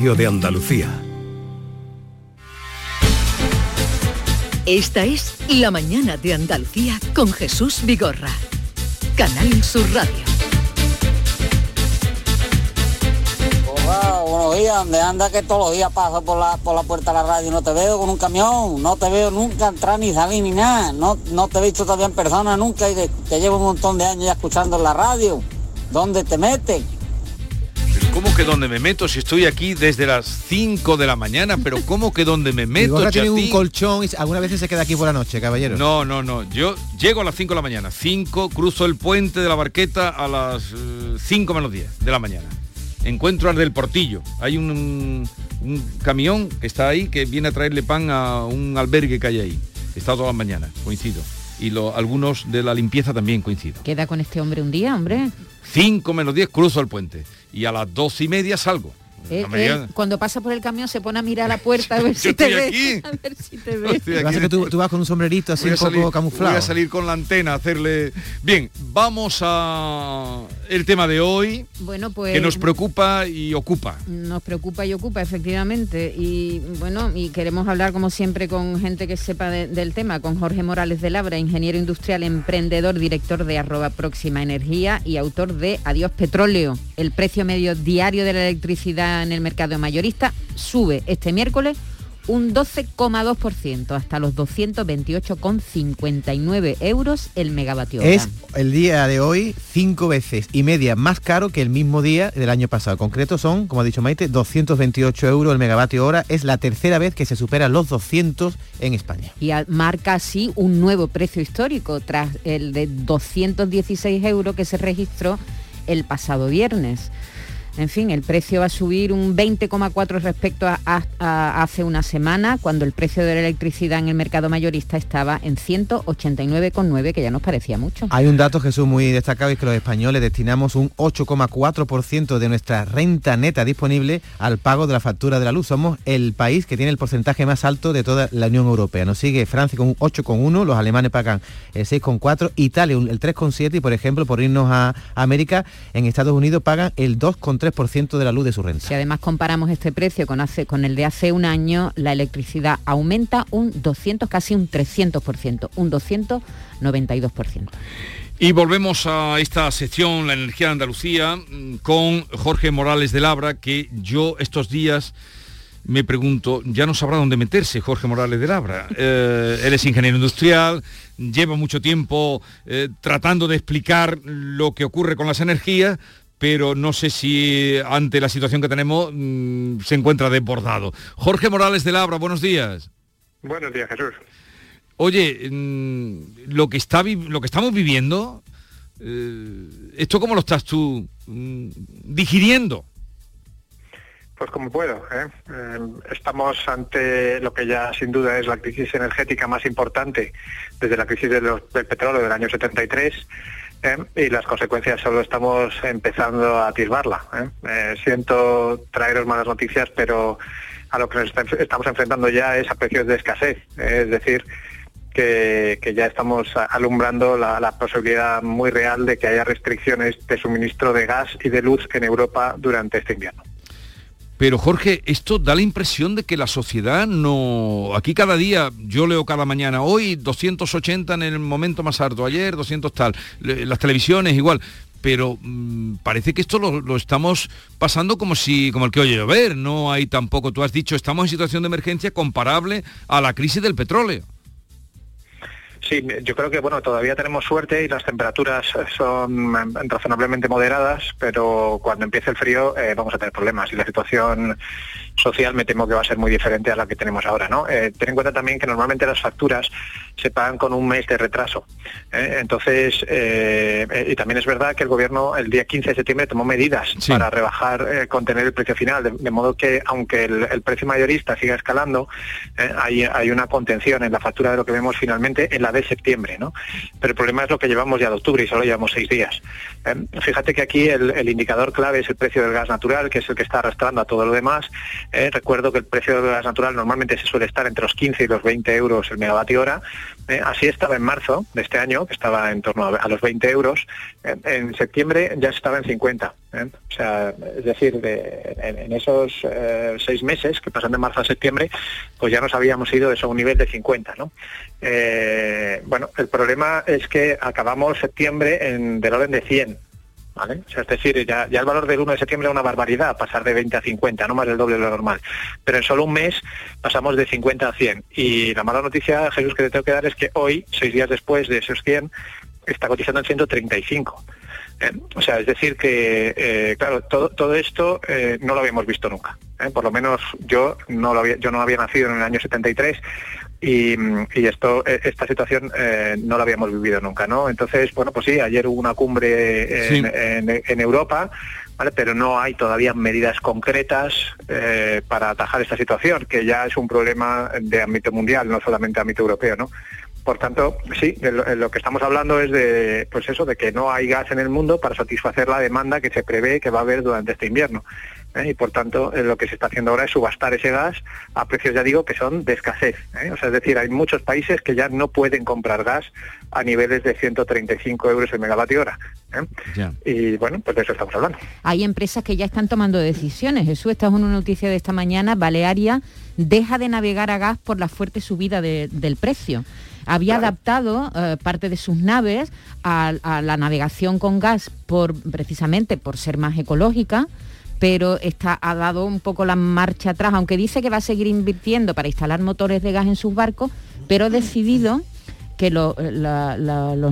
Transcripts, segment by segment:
de Andalucía. Esta es La mañana de Andalucía con Jesús Vigorra. Canal Sur Radio. Hola, buenos días, ¿dónde anda que todos los días paso por la, por la puerta de la radio y no te veo con un camión? No te veo nunca entrar ni salir ni nada. No, no te he visto todavía en persona nunca y te, te llevo un montón de años ya escuchando en la radio. ¿Dónde te metes? ¿Cómo que donde me meto si estoy aquí desde las 5 de la mañana? Pero ¿cómo que donde me meto? Vigorra tiene un colchón y algunas veces se queda aquí por la noche, caballero. No, no, no. Yo llego a las 5 de la mañana. 5, cruzo el puente de la barqueta a las 5 menos 10 de la mañana. Encuentro al del Portillo. Hay un, un camión que está ahí que viene a traerle pan a un albergue que hay ahí. Está todas las mañanas, coincido. Y lo- algunos de la limpieza también coincido. Queda con este hombre un día, hombre. 5 menos 10 cruzo el puente. Y a las 2 y media salgo. Él- No me él, cuando pasa por el camión se pone a mirar a la puerta a ver si te ve. A ver si te ve. que tú, tú vas con un sombrerito así Voy un a, poco salir, camuflado. voy a salir con la antena a hacerle... Bien, vamos a el tema de hoy, Bueno, pues que nos preocupa y ocupa. nos preocupa y ocupa efectivamente y bueno y queremos hablar como siempre con gente que sepa de- del tema con Jorge Morales de Labra ingeniero industrial emprendedor director de arroba próxima energía y autor de Adiós Petróleo el precio medio diario de la electricidad en el mercado mayorista sube este miércoles un 12,2% hasta los 228,59 euros el megavatio. Es el día de hoy cinco veces y media más caro que el mismo día del año pasado. En concreto son, como ha dicho Maite, 228 euros el megavatio hora. Es la tercera vez que se superan los 200 en España. y marca así un nuevo precio histórico tras el de 216 euros que se registró el pasado viernes. En fin, el precio va a subir un 20,4 respecto a, hace una semana, cuando el precio de la electricidad en el mercado mayorista estaba en 189,9, que ya nos parecía mucho. Hay un dato, Jesús, muy destacado, es que los españoles destinamos un 8,4% de nuestra renta neta disponible al pago de la factura de la luz. Somos el país que tiene el porcentaje más alto de toda la Unión Europea. Nos sigue Francia con un 8,1, los alemanes pagan el 6,4, Italia el 3,7 y, por ejemplo, por irnos a América, en Estados Unidos pagan el 2,3% de la luz de su renta. Si además comparamos este precio con, hace, con el de hace un año, la electricidad aumenta un 200, casi un 300%, un 292%. Y volvemos a esta sección, la energía de Andalucía, con Jorge Morales de Labra, que yo estos días me pregunto, ya no sabrá dónde meterse Jorge Morales de Labra. Eh, él es ingeniero industrial, lleva mucho tiempo eh, tratando de explicar lo que ocurre con las energías, pero no sé si ante la situación que tenemos mm, se encuentra desbordado. Jorge Morales de Labra, buenos días. Buenos días, Jesús. Oye, mm, lo que está lo que estamos viviendo, eh, ¿esto cómo lo estás tú mm, digiriendo? Pues como puedo. ¿eh? Eh, estamos ante lo que ya sin duda es la crisis energética más importante desde la crisis de los- del petróleo del año 73. ¿Eh? y las consecuencias solo estamos empezando a atisbarla. ¿eh? Eh, siento traeros malas noticias, pero a lo que nos estamos enfrentando ya es a precios de escasez. Es decir, que, ya estamos alumbrando la posibilidad muy real de que haya restricciones de suministro de gas y de luz en Europa durante este invierno. Pero Jorge, esto da la impresión de que la sociedad no... Aquí cada día, yo leo cada mañana, hoy 280 en el momento más alto, ayer 200 tal, las televisiones igual, pero mm, parece que esto lo, lo estamos pasando como si, como el que oye llover, no hay tampoco, tú has dicho, estamos en situación de emergencia comparable a la crisis del petróleo. Sí, yo creo que bueno, todavía tenemos suerte y las temperaturas son eh, razonablemente moderadas, pero cuando empiece el frío eh, vamos a tener problemas y la situación social me temo que va a ser muy diferente a la que tenemos ahora, ¿no? Eh, ten en cuenta también que normalmente las facturas se pagan con un mes de retraso. ¿eh? Entonces, eh, y también es verdad que el gobierno el día 15 de septiembre tomó medidas Sí. para rebajar, contener el precio final, de, de modo que aunque el, el precio mayorista siga escalando, hay, hay una contención en la factura de lo que vemos finalmente en la de septiembre, ¿no? Pero el problema es lo que llevamos ya de octubre y solo llevamos seis días. Fíjate que aquí el, el indicador clave es el precio del gas natural, que es el que está arrastrando a todo lo demás, Eh, recuerdo que el precio de gas natural normalmente se suele estar entre los 15 y los 20 euros el megavatio hora. Eh, así estaba en marzo de este año, que estaba en torno a, los 20 euros. en septiembre ya estaba en 50. O sea, es decir, en, esos seis meses que pasan de marzo a septiembre, pues ya nos habíamos ido eso a un nivel de 50. ¿no? bueno, el problema es que acabamos septiembre en, del orden de 100 es decir, ya, el valor del 1 de septiembre es una barbaridad, pasar de 20 a 50, no más del doble de lo normal. Pero en solo un mes pasamos de 50 a 100. Y la mala noticia, Jesús, que te tengo que dar es que hoy, seis días después de esos 100, está cotizando en 135. ¿eh? O sea, es decir que, eh, claro, todo, esto eh, no lo habíamos visto nunca. Por lo menos yo no, lo había, yo no había nacido en el año 73 y, esto, e, esta situación eh, no la habíamos vivido nunca, ¿no? Entonces, bueno, pues sí, ayer hubo una cumbre en, Europa, ¿vale? pero no hay todavía medidas concretas eh, para atajar esta situación, que ya es un problema de ámbito mundial, no solamente ámbito europeo, ¿no? Por tanto, sí, lo, que estamos hablando es de, pues eso, de que no hay gas en el mundo para satisfacer la demanda que se prevé que va a haber durante este invierno. ¿Eh? y por tanto eh, lo que se está haciendo ahora es subastar ese gas a precios, ya digo, que son de escasez. ¿eh? O sea, es decir, hay muchos países que ya no pueden comprar gas a niveles de 135 euros el megavatio hora. Y bueno, pues de eso estamos hablando. Hay empresas que ya están tomando decisiones. Jesús, esta es una noticia de esta mañana. Balearia deja de navegar a gas por la fuerte subida del precio había adaptado parte de sus naves a, a, la navegación con gas por precisamente por ser más ecológica pero está, ha dado un poco la marcha atrás, aunque dice que va a seguir invirtiendo para instalar motores de gas en sus barcos, pero ha decidido que los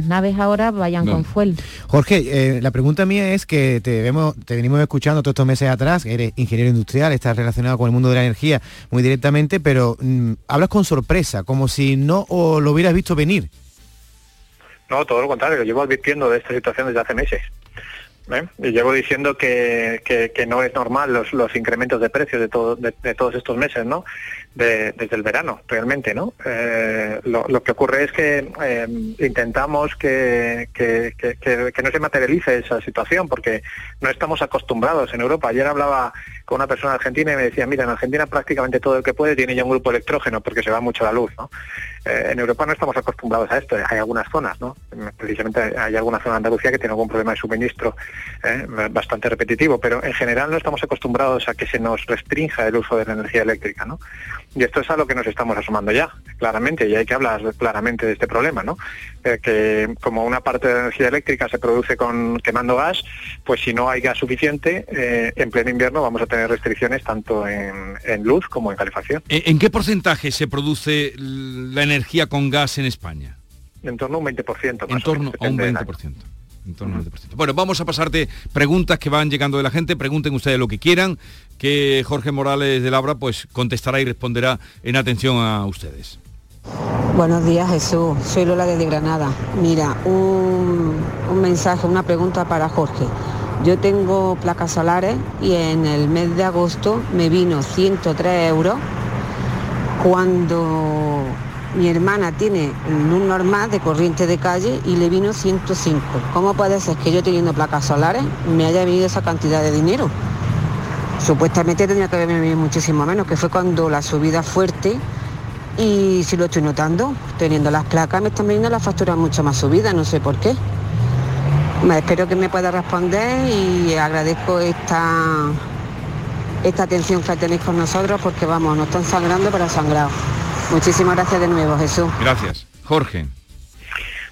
naves ahora vayan con fuel. Jorge, eh, la pregunta mía es que te, vemos, te venimos escuchando todos estos meses atrás, eres ingeniero industrial, estás relacionado con el mundo de la energía muy directamente, pero mm, hablas con sorpresa, como si no lo hubieras visto venir. No, todo lo contrario, llevo advirtiendo de esta situación desde hace meses. ¿Eh? Y llevo diciendo que, que, no es normal los, los incrementos de precios de, todo, de, todos estos meses, ¿no? Desde el verano, realmente, ¿no? Eh, lo, que ocurre es que eh, intentamos que, que, que, no se materialice esa situación, porque no estamos acostumbrados en Europa. Ayer hablaba con una persona argentina y me decía, mira, en Argentina prácticamente todo el que puede tiene ya un grupo electrógeno porque se va mucho la luz, ¿no? Eh, en Europa no estamos acostumbrados a esto, hay algunas zonas, ¿no? Precisamente hay alguna zona de Andalucía que tiene algún problema de suministro bastante repetitivo, pero en general no estamos acostumbrados a que se nos restrinja el uso de la energía eléctrica, ¿no? Y esto es a lo que nos estamos asomando ya, claramente, y hay que hablar claramente de este problema, ¿no? Eh, que como una parte de la energía eléctrica se produce con quemando gas, pues si no hay gas suficiente, en pleno invierno vamos a tener restricciones tanto en, luz como en calefacción. ¿En qué porcentaje se produce la energía con gas en España? En torno a un 20%. en torno a un 20%. En torno un 20%. Bueno, vamos a pasarte preguntas que van llegando de la gente. Pregunten ustedes lo que quieran, que Jorge Morales de Labra pues contestará y responderá en atención a ustedes. Buenos días Jesús, soy Lola desde Granada. Mira, un, un mensaje, una pregunta para Jorge. Yo tengo placas solares y en el mes de agosto me vino 103 euros cuando mi hermana tiene un normal de corriente de calle y le vino 105. ¿Cómo puede ser que yo teniendo placas solares me haya venido esa cantidad de dinero? Supuestamente tenía que haberme venido muchísimo menos, que fue cuando la subida fuerte y si lo estoy notando, teniendo las placas me están viniendo las facturas mucho más subidas, no sé por qué. Me espero que me pueda responder y agradezco esta, esta atención que tenéis con nosotros porque vamos, nos están sangrando para sangrado. Muchísimas gracias de nuevo, Jesús. Gracias. Jorge.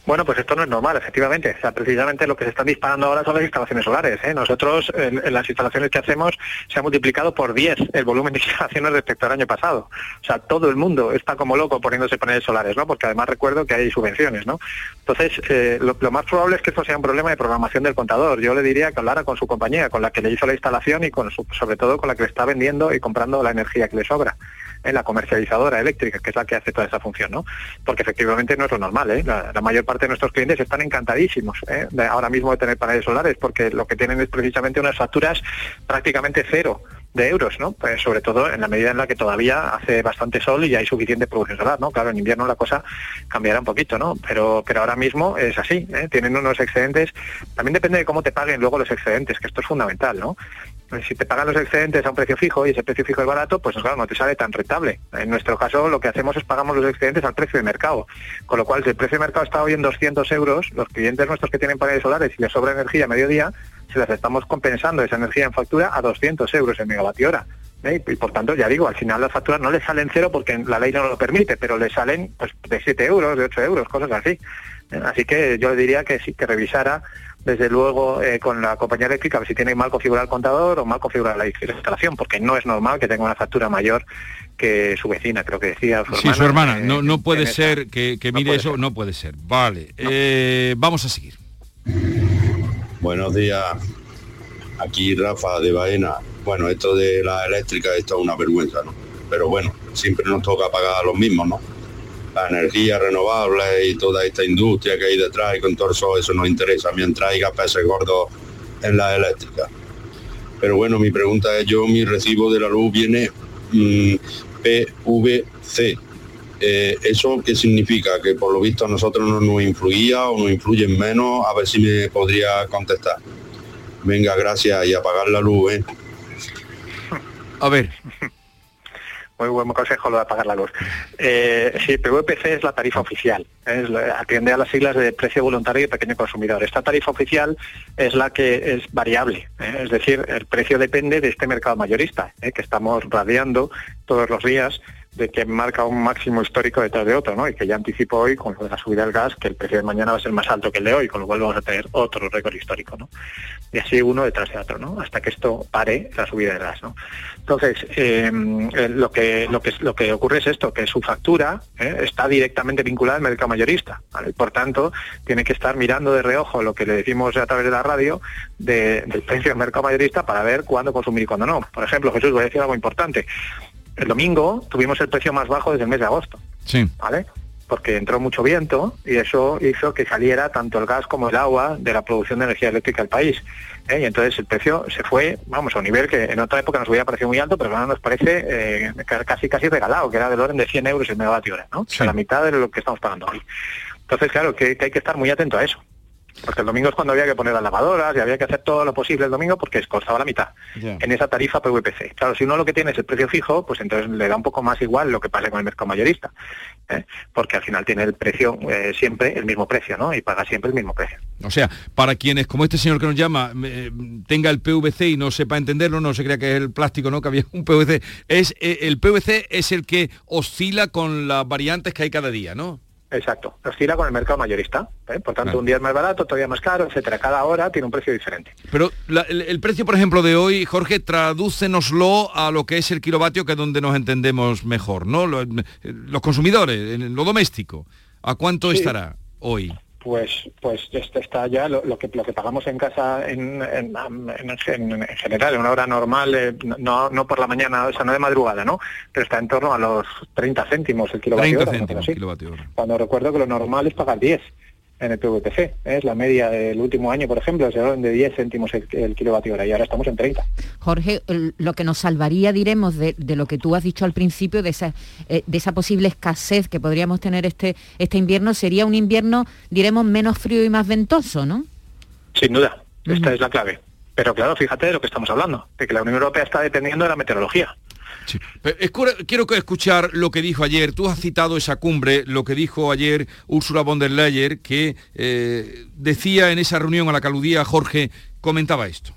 Bueno, pues esto no es normal, efectivamente. O sea, precisamente lo que se están disparando ahora son las instalaciones solares. ¿eh? Nosotros, en, las instalaciones que hacemos, se ha multiplicado por 10 el volumen de instalaciones respecto al año pasado. O sea, todo el mundo está como loco poniéndose paneles solares, ¿no? Porque además recuerdo que hay subvenciones, ¿no? Entonces, eh, lo, más probable es que esto sea un problema de programación del contador. Yo le diría que hablara con su compañía, con la que le hizo la instalación y con sobre todo con la que le está vendiendo y comprando la energía que le sobra en la comercializadora eléctrica, que es la que hace toda esa función, ¿no? Porque efectivamente no es lo normal, ¿eh? la, mayor parte de nuestros clientes están encantadísimos ¿eh? ahora mismo de tener paneles solares, porque lo que tienen es precisamente unas facturas prácticamente cero de euros, ¿no? Pues sobre todo en la medida en la que todavía hace bastante sol y hay suficiente producción solar, ¿no? Claro, en invierno la cosa cambiará un poquito, ¿no? Pero, pero ahora mismo es así, ¿eh? tienen unos excedentes, también depende de cómo te paguen luego los excedentes, que esto es fundamental, ¿no? Si te pagan los excedentes a un precio fijo y ese precio fijo es barato, pues claro, no te sale tan rentable. En nuestro caso lo que hacemos es pagamos los excedentes al precio de mercado. Con lo cual, si el precio de mercado está hoy en 200 euros, los clientes nuestros que tienen paneles solares y les sobra energía a mediodía, se les estamos compensando esa energía en factura a 200 euros en megavatio hora. Y por tanto, ya digo, al final las facturas no les salen cero porque la ley no lo permite, pero les salen pues, de 7 euros, de 8 euros, cosas así. Así que yo le diría que sí, que revisara desde luego eh, con la compañía eléctrica a ver si tiene mal configurado el contador o mal configurada la instalación, porque no es normal que tenga una factura mayor que su vecina, creo que decía su sí, hermana. su hermana. no, no puede ser que, mire eso, no puede ser. Vale, vamos a seguir. Buenos días, aquí Rafa de Baena. Bueno, esto de la eléctrica, esto es una vergüenza, ¿no? Pero bueno, siempre nos toca pagar los mismos, ¿no? La energía renovable y toda esta industria que hay detrás y con todo eso, nos interesa mientras haya peces gordos en la eléctrica. Pero bueno, mi pregunta es, yo mi recibo de la luz viene mm, PVC. Eh, ¿Eso qué significa? Que por lo visto a nosotros no nos influía o nos influyen menos. A ver si me podría contestar. Venga, gracias y apagar la luz, ¿eh? A ver. Muy buen consejo lo de apagar la luz. Eh, sí, PVPC es la tarifa oficial, atiende a las siglas de precio voluntario y pequeño consumidor. Esta tarifa oficial es la que es variable, ¿eh? es decir, el precio depende de este mercado mayorista, ¿eh? que estamos radiando todos los días de que marca un máximo histórico detrás de otro, ¿no? Y que ya anticipo hoy con la subida del gas que el precio de mañana va a ser más alto que el de hoy, con lo cual vamos a tener otro récord histórico, ¿no? Y así uno detrás de otro, ¿no? Hasta que esto pare la subida del gas, ¿no? Entonces, eh, eh, lo que lo que lo que ocurre es esto, que su factura ¿eh? está directamente vinculada al mercado mayorista, Por tanto, tiene que estar mirando de reojo lo que le decimos a través de la radio del precio del mercado mayorista para ver cuándo consumir y cuándo no. Por ejemplo, Jesús, voy a decir algo importante el domingo tuvimos el precio más bajo desde el mes de agosto. Sí. ¿Vale? Porque entró mucho viento y eso hizo que saliera tanto el gas como el agua de la producción de energía eléctrica del país. ¿eh? Y entonces el precio se fue, vamos, a un nivel que en otra época nos hubiera parecido muy alto, pero ahora nos parece eh, casi casi regalado, que era del orden de 100 euros el megavatio hora, ¿no? O sea, la mitad de lo que estamos pagando hoy. Entonces, claro, que hay que estar muy atento a eso. Porque el domingo es cuando había que poner las lavadoras y había que hacer todo lo posible el domingo porque costaba la mitad en esa tarifa PVPC. Claro, si uno lo que tiene es el precio fijo, pues entonces le da un poco más igual lo que pase con el mercado mayorista. ¿eh? Porque al final tiene el precio eh, siempre el mismo precio, ¿no? Y paga siempre el mismo precio. O sea, para quienes, como este señor que nos llama, eh, tenga el PVC y no sepa entenderlo, no se crea que es el plástico, ¿no? Que había un PVC. Es, el PVC es el que oscila con las variantes que hay cada día, ¿no? Exacto, oscila con el mercado mayorista. ¿eh? Por tanto, un día es más barato, todavía más caro, etcétera. Cada hora tiene un precio diferente. Pero el, precio, por ejemplo, de hoy, Jorge, tradúcenoslo a lo que es el kilovatio, que es donde nos entendemos mejor, ¿no? Los, consumidores, en lo doméstico. ¿A cuánto estará hoy? Pues pues este está ya lo, que lo que pagamos en casa en, en, general en una hora normal eh, no, no por la mañana o sea no de madrugada no pero está en torno a los 30 céntimos el kilovatio 30 céntimos kilovatio cuando recuerdo que lo normal es pagar 10 en el PVPC. ¿eh? Es la media del último año, por ejemplo, se de 10 céntimos el, kilovatio hora y ahora estamos en 30. Jorge, lo que nos salvaría, diremos, de, lo que tú has dicho al principio, de esa, eh, de esa posible escasez que podríamos tener este, este invierno, sería un invierno, diremos, menos frío y más ventoso, ¿no? Sin duda, esta es la clave. Pero claro, fíjate de lo que estamos hablando, de que la Unión Europea está dependiendo de la meteorología. Quiero escuchar lo que dijo ayer. Tú has citado esa cumbre, lo que dijo ayer Ursula von der Leyen, que eh, decía en esa reunión a la que aludía Jorge, comentaba esto.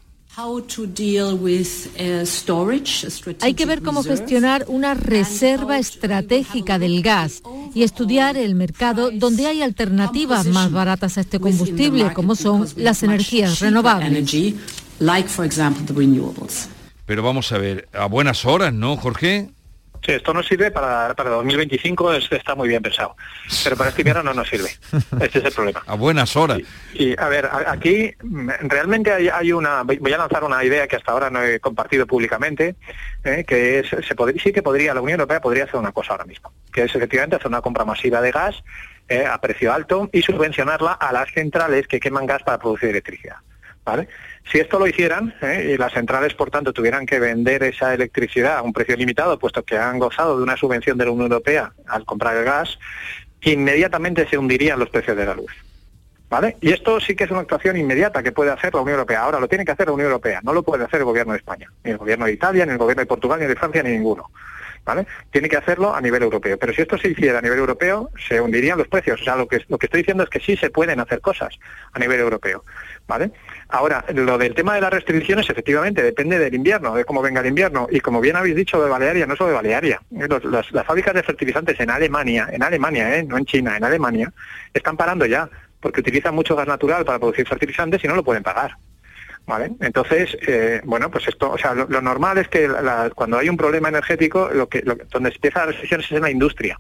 Hay que ver cómo gestionar una reserva estratégica del gas y estudiar el mercado donde hay alternativas más baratas a este combustible, como son las energías renovables. Pero vamos a ver, a buenas horas, ¿no, Jorge? Sí, esto nos sirve para, para 2025, está muy bien pensado. Pero para este invierno no nos sirve. Este es el problema. A buenas horas. Y, a ver, aquí mm, realmente hay, una... Voy a lanzar una idea que hasta ahora no he compartido públicamente, eh, que es, se podría, sí que podría, la Unión Europea podría hacer una cosa ahora mismo, que es efectivamente hacer una compra masiva de gas eh, a precio alto y subvencionarla a las centrales que queman gas para producir electricidad. Si esto lo hicieran ¿eh? y las centrales, por tanto, tuvieran que vender esa electricidad a un precio limitado, puesto que han gozado de una subvención de la Unión Europea al comprar el gas, inmediatamente se hundirían los precios de la luz. ¿Vale? Y esto sí que es una actuación inmediata que puede hacer la Unión Europea. Ahora lo tiene que hacer la Unión Europea, no lo puede hacer el gobierno de España, ni el gobierno de Italia, ni el gobierno de Portugal, ni de Francia, ni ninguno. ¿Vale? Tiene que hacerlo a nivel europeo. Pero si esto se hiciera a nivel europeo, se hundirían los precios. O sea, lo que, lo que estoy diciendo es que sí se pueden hacer cosas a nivel europeo. ¿Vale? Ahora, lo del tema de las restricciones, efectivamente, depende del invierno, de cómo venga el invierno. Y como bien habéis dicho de Balearia, no solo de Balearia. las fábricas de fertilizantes en Alemania, en Alemania, ¿eh? no en China, en Alemania, están parando ya porque utilizan mucho gas natural para producir fertilizantes y no lo pueden pagar. ¿Vale? Entonces, eh, bueno, pues esto, o sea, lo, normal es que cuando hay un problema energético, lo que, donde empieza las restricciones es en la industria.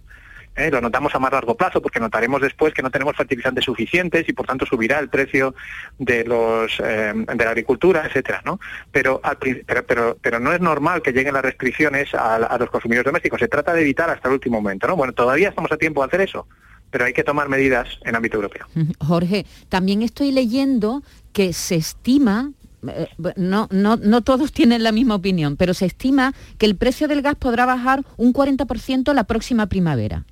¿eh? Lo notamos a más largo plazo porque notaremos después que no tenemos fertilizantes suficientes y por tanto subirá el precio de los eh, de la agricultura, etcétera, ¿no? Pero, pero, pero, pero, no es normal que lleguen las restricciones a, a los consumidores domésticos. Se trata de evitar hasta el último momento, ¿no? Bueno, todavía estamos a tiempo de hacer eso pero hay que tomar medidas en ámbito europeo. Jorge, también estoy leyendo que se estima eh, no, no, no todos tienen la misma opinión, pero se estima que el precio del gas podrá bajar un 40% la próxima primavera.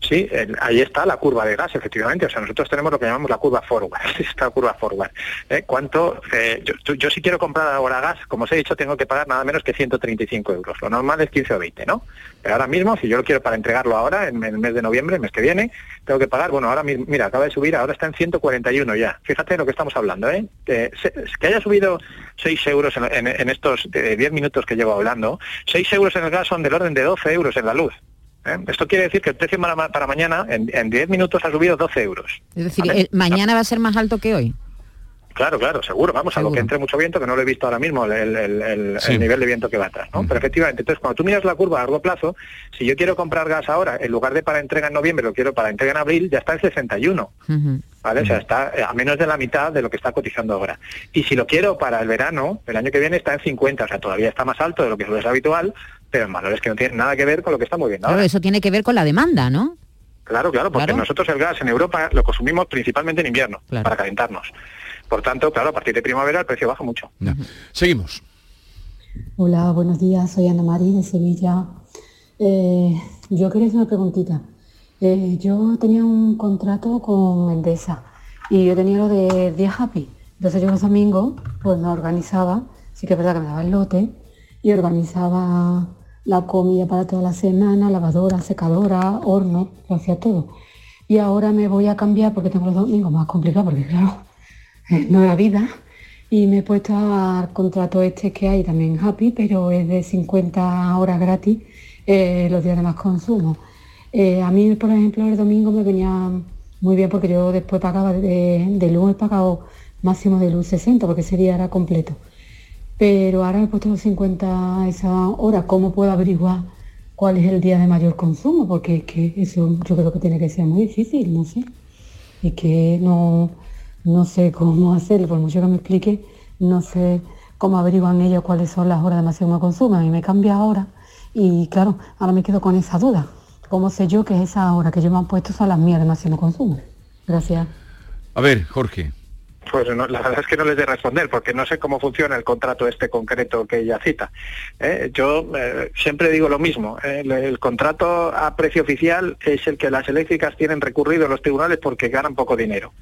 Sí, ahí está la curva de gas, efectivamente. O sea, nosotros tenemos lo que llamamos la curva forward, esta curva forward. ¿Eh? ¿Cuánto? Eh, yo, si quiero comprar ahora gas, como os he dicho, tengo que pagar nada menos que 135 euros. Lo normal es 15 o 20, ¿no? Pero ahora mismo, si yo lo quiero para entregarlo ahora, en, el mes de noviembre, el mes que viene, tengo que pagar, bueno, ahora mira, acaba de subir, ahora está en 141 ya. Fíjate lo que estamos hablando, ¿eh? que haya subido 6 euros en, estos 10 minutos que llevo hablando, 6 euros en el gas son del orden de 12 euros en la luz. ¿Eh? Esto quiere decir que el precio para, mañana en, 10 minutos ha subido 12 euros. Es decir, ¿mañana va a ser más alto que hoy? Claro, claro, seguro. Vamos, a lo que entre mucho viento, que no lo he visto ahora mismo, el, nivel de viento que va atrás. ¿no? Mm. Pero efectivamente, entonces cuando tú miras la curva a largo plazo, si yo quiero comprar gas ahora, en lugar de para entrega en noviembre, lo quiero para entrega en abril, ya está en 61. ¿Vale? O sea, está a menos de la mitad de lo que está cotizando ahora. Y si lo quiero para el verano, el año que viene está en 50, o sea, todavía está más alto de lo que es habitual, pero en valores que no tienen nada que ver con lo que estamos viendo claro, eso tiene que ver con la demanda, ¿no? Claro, claro, porque nosotros el gas en Europa lo consumimos principalmente en invierno, para calentarnos. Por tanto, claro, a partir de primavera el precio baja mucho. Seguimos. Hola, buenos días, soy Ana María de Sevilla. Eh, yo quería hacer una preguntita. Eh, yo tenía un contrato con Endesa y yo tenía lo de 10 Happy. Entonces yo los domingos pues me organizaba, sí que es verdad que me daba el lote, y organizaba la comida para toda la semana, lavadora, secadora, horno, lo hacía todo. Y ahora me voy a cambiar porque tengo los domingos más complicados, porque claro, nueva vida. Y me he puesto al contrato este que hay también Happy, pero es de 50 horas gratis eh, los días de más consumo. Eh, a mí, por ejemplo, el domingo me venía muy bien porque yo después pagaba de, de luz, he pagado máximo de luz 60 porque ese día era completo pero ahora he puesto los 50 esa hora, ¿cómo puedo averiguar cuál es el día de mayor consumo? Porque que eso yo creo que tiene que ser muy difícil, no sé. Y que no, no sé cómo hacerlo, por mucho que me explique, no sé cómo averiguan ellos cuáles son las horas de máximo consumo. A mí me cambia ahora y claro, ahora me quedo con esa duda. ¿Cómo sé yo que esa hora que yo me han puesto son las mías de máximo consumo? Gracias. A ver, Jorge. Pues la verdad es que no les de responder porque no sé cómo funciona el contrato este concreto que ella cita. ¿eh? Yo eh, siempre digo lo mismo, ¿eh? el, contrato a precio oficial es el que las eléctricas tienen recurrido a los tribunales porque ganan poco dinero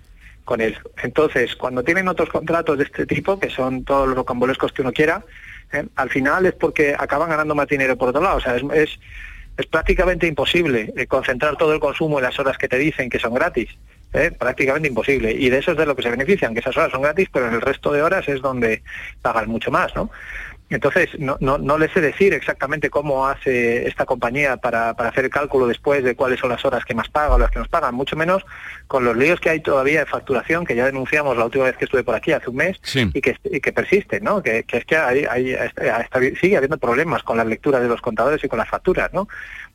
con él. Entonces, cuando tienen otros contratos de este tipo, que son todos los rocambolescos que uno quiera, al final es porque acaban ganando más dinero por otro lado. O sea, es, es prácticamente imposible concentrar todo el consumo en las horas que te dicen que son gratis. ¿Eh? prácticamente imposible. Y de eso es de lo que se benefician, que esas horas son gratis, pero en el resto de horas es donde pagan mucho más, ¿no? Entonces, no, no, no les sé decir exactamente cómo hace esta compañía para, hacer el cálculo después de cuáles son las horas que más pagan o las que nos pagan, mucho menos con los líos que hay todavía de facturación, que ya denunciamos la última vez que estuve por aquí, hace un mes, y, que, y que persisten, ¿no? Que, es que hay, hay, sigue habiendo problemas con la lectura de los contadores y con las facturas, ¿no?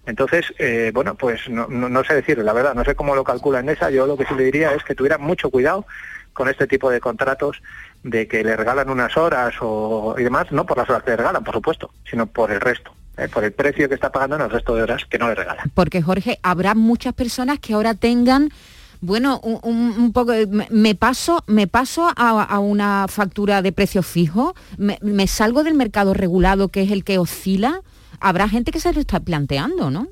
Entonces, eh, bueno, pues no, sé decirlo, la verdad, no sé cómo lo calcula en esa, yo lo que sí le diría es que tuviera mucho cuidado con este tipo de contratos de que le regalan unas horas o, y demás, no por las horas que le regalan, por supuesto, sino por el resto. Eh, por el precio que está pagando en el resto de horas que no le regalan. Porque Jorge, habrá muchas personas que ahora tengan bueno, un, poco, me paso, me paso a, una factura de precio fijo, me, salgo del mercado regulado que es el que oscila, habrá gente que se lo está planteando, ¿no?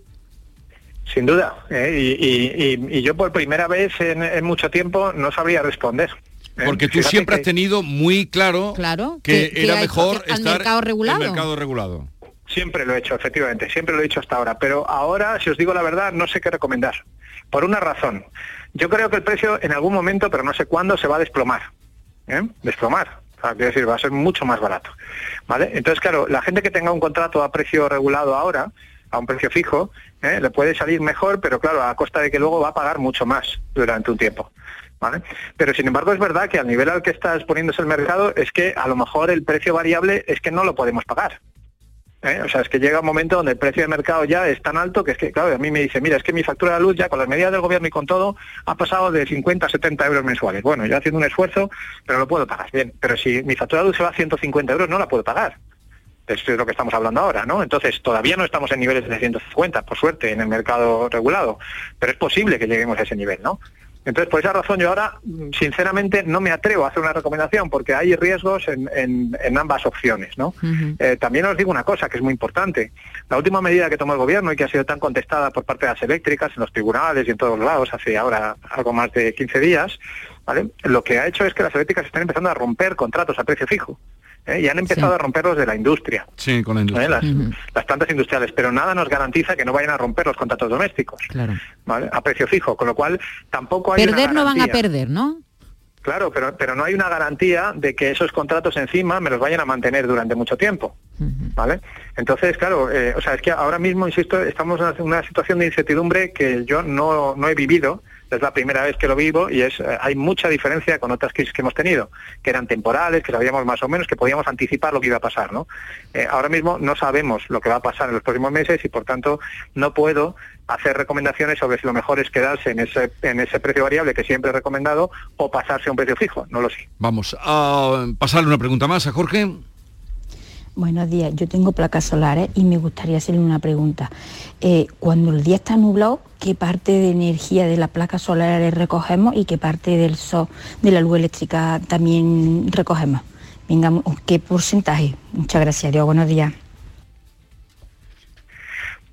Sin duda. ¿eh? Y, yo por primera vez en, mucho tiempo no sabría responder. ¿eh? Porque tú siempre has tenido muy claro, claro que, era mejor estar mercado regulado. el mercado regulado. Siempre lo he hecho, efectivamente, siempre lo he hecho hasta ahora. Pero ahora, si os digo la verdad, no sé qué recomendar. Por una razón. Yo creo que el precio en algún momento, pero no sé cuándo, se va a desplomar. ¿eh? Desplomar. Sea, quiero decir, va a ser mucho más barato. ¿Vale? Entonces, claro, la gente que tenga un contrato a precio regulado ahora, a un precio fijo, ¿eh? le puede salir mejor, pero claro, a costa de que luego va a pagar mucho más durante un tiempo. ¿Vale? Pero sin embargo es verdad que al nivel al que está exponiéndose el mercado es que a lo mejor el precio variable es que no lo podemos pagar. ¿Eh? O sea, es que llega un momento donde el precio de mercado ya es tan alto que es que, claro, a mí me dice, mira, es que mi factura de luz ya con las medidas del gobierno y con todo ha pasado de 50 a 70 euros mensuales. Bueno, yo haciendo un esfuerzo, pero lo puedo pagar. Bien, pero si mi factura de luz se va a 150 euros, no la puedo pagar. Eso es lo que estamos hablando ahora, ¿no? Entonces, todavía no estamos en niveles de 150, por suerte, en el mercado regulado, pero es posible que lleguemos a ese nivel, ¿no? Entonces, por esa razón yo ahora, sinceramente, no me atrevo a hacer una recomendación porque hay riesgos en, ambas opciones, ¿no? Eh, también os digo una cosa que es muy importante. La última medida que tomó el gobierno y que ha sido tan contestada por parte de las eléctricas, en los tribunales y en todos lados, hace ahora algo más de 15 días, ¿vale? Lo que ha hecho es que las eléctricas están empezando a romper contratos a precio fijo. ¿Eh? y han empezado a romperlos de la industria. Sí, con la industria. ¿Eh? Las, plantas industriales, pero nada nos garantiza que no vayan a romper los contratos domésticos. Claro. A precio fijo, con lo cual tampoco hay Perder no van a perder, ¿no? Claro, pero, pero no hay una garantía de que esos contratos encima me los vayan a mantener durante mucho tiempo. ¿Vale? Entonces, claro, eh, o sea, es que ahora mismo, insisto, estamos en una situación de incertidumbre que yo no, no he vivido es la primera vez que lo vivo y es eh, hay mucha diferencia con otras crisis que hemos tenido, que eran temporales, que sabíamos más o menos, que podíamos anticipar lo que iba a pasar. ¿no? Eh, ahora mismo no sabemos lo que va a pasar en los próximos meses y por tanto no puedo hacer recomendaciones sobre si lo mejor es quedarse en ese, en ese precio variable que siempre he recomendado o pasarse a un precio fijo, no lo sé. Vamos a pasarle una pregunta más a Jorge. Buenos días, yo tengo placas solares y me gustaría hacerle una pregunta. Eh, cuando el día está nublado, ¿qué parte de energía de las placas solares recogemos y qué parte del sol, de la luz eléctrica también recogemos? Venga, ¿qué porcentaje? Muchas gracias, Dios, buenos días.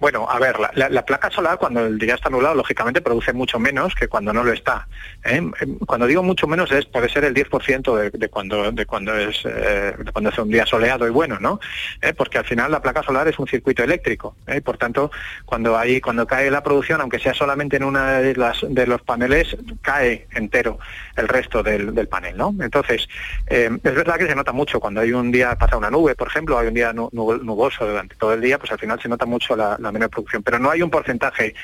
Bueno, a ver, la, placa solar cuando el día está nublado, lógicamente produce mucho menos que cuando no lo está. ¿eh? Cuando digo mucho menos es puede ser el 10% de, cuando de cuando es eh, cuando es un día soleado y bueno, ¿no? ¿Eh? Porque al final la placa solar es un circuito eléctrico, y por tanto cuando hay cuando cae la producción, aunque sea solamente en una de de los paneles, cae entero el resto del, panel, ¿no? Entonces es verdad que se nota mucho cuando hay un día pasa una nube, por ejemplo, hay un día nuboso durante todo el día, pues al final se nota mucho la menor producción, pero no hay un porcentaje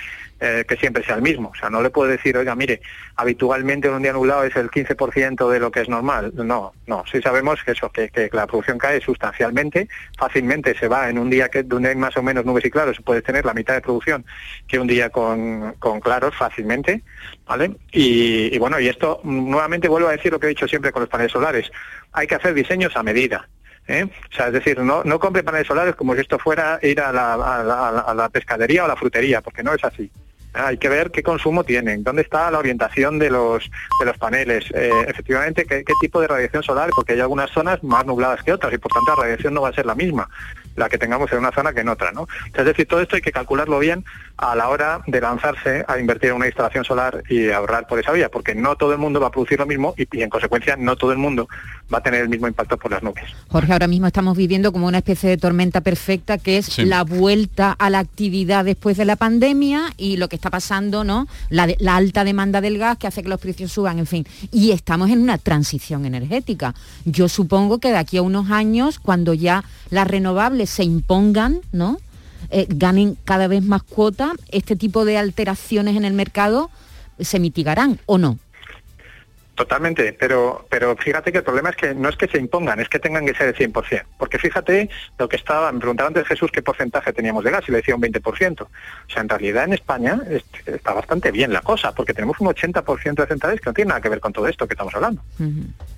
eh, que siempre sea el mismo. O sea, no le puedo decir, oiga, mire, habitualmente en un día nublado es el 15% de lo que es normal. No, no, sí sabemos que eso, que, la producción cae sustancialmente, fácilmente se va en un día que donde hay más o menos nubes y claros, se puede tener la mitad de producción que un día con, claros fácilmente, ¿vale? Y, y bueno, y esto nuevamente vuelvo a decir lo que he dicho siempre con los paneles solares, hay que hacer diseños a medida. ¿Eh? O sea, es decir, no, no compre paneles solares como si esto fuera ir a la, a la pescadería o a la frutería, porque no es así. Hay que ver qué consumo tienen, dónde está la orientación de los, de los paneles, eh, efectivamente qué, tipo de radiación solar, porque hay algunas zonas más nubladas que otras y por tanto la radiación no va a ser la misma, la que tengamos en una zona que en otra. ¿no? Es decir, todo esto hay que calcularlo bien a la hora de lanzarse a invertir en una instalación solar y ahorrar por esa vía, porque no todo el mundo va a producir lo mismo y, en consecuencia no todo el mundo va a tener el mismo impacto por las nubes. Jorge, ahora mismo estamos viviendo como una especie de tormenta perfecta que es la vuelta a la actividad después de la pandemia y lo que está pasando, ¿no? La, la, alta demanda del gas que hace que los precios suban, en fin. Y estamos en una transición energética. Yo supongo que de aquí a unos años, cuando ya las renovables se impongan, ¿no? Eh, ganen cada vez más cuota, este tipo de alteraciones en el mercado se mitigarán o no. Totalmente, pero, pero fíjate que el problema es que no es que se impongan, es que tengan que ser el 100%. Porque fíjate lo que estaba, me preguntaba antes Jesús qué porcentaje teníamos de gas y le decía un 20%. O sea, en realidad en España está bastante bien la cosa, porque tenemos un 80% de centrales que no tiene nada que ver con todo esto que estamos hablando.